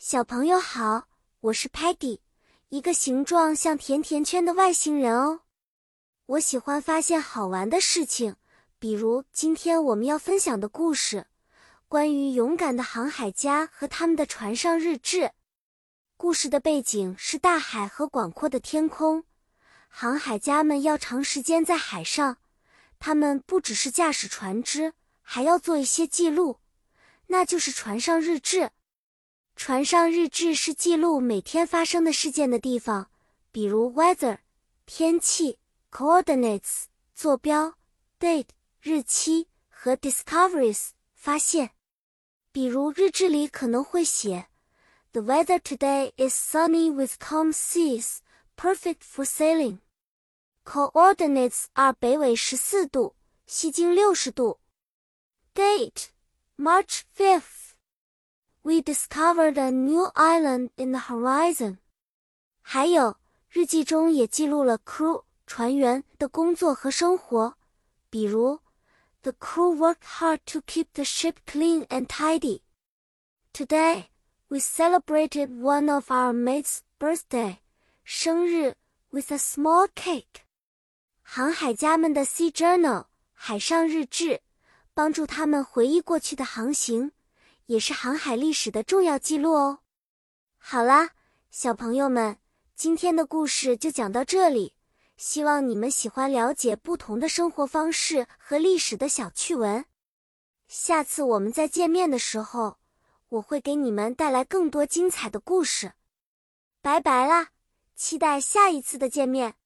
小朋友好，我是 Patty，一个形状像甜甜圈的外星人哦。我喜欢发现好玩的事情，比如今天我们要分享的故事，关于勇敢的航海家和他们的船上日志。故事的背景是大海和广阔的天空，航海家们要长时间在海上，他们不只是驾驶船只，还要做一些记录，那就是船上日志。船上日志是记录每天发生的事件的地方，比如 weather 天气，coordinates 坐标，date 日期和 discoveries 发现。比如日志里可能会写：The weather today is sunny with calm seas, perfect for sailing. Coordinates are 北纬十四度，西经六十度。Date March 5th. We discovered a new island in the horizon。还有日记中也记录了 crew 船员的工作和生活，比如 The crew worked hard to keep the ship clean and tidy. Today we celebrated one of our mates' birthday 生日 with a small cake。航海家们的 sea journal 海上日志，帮助他们回忆过去的航行。 也是航海历史的重要记录哦。好啦，小朋友们，今天的故事就讲到这里。希望你们喜欢了解不同的生活方式和历史的小趣闻。下次我们再见面的时候，我会给你们带来更多精彩的故事。拜拜啦，期待下一次的见面。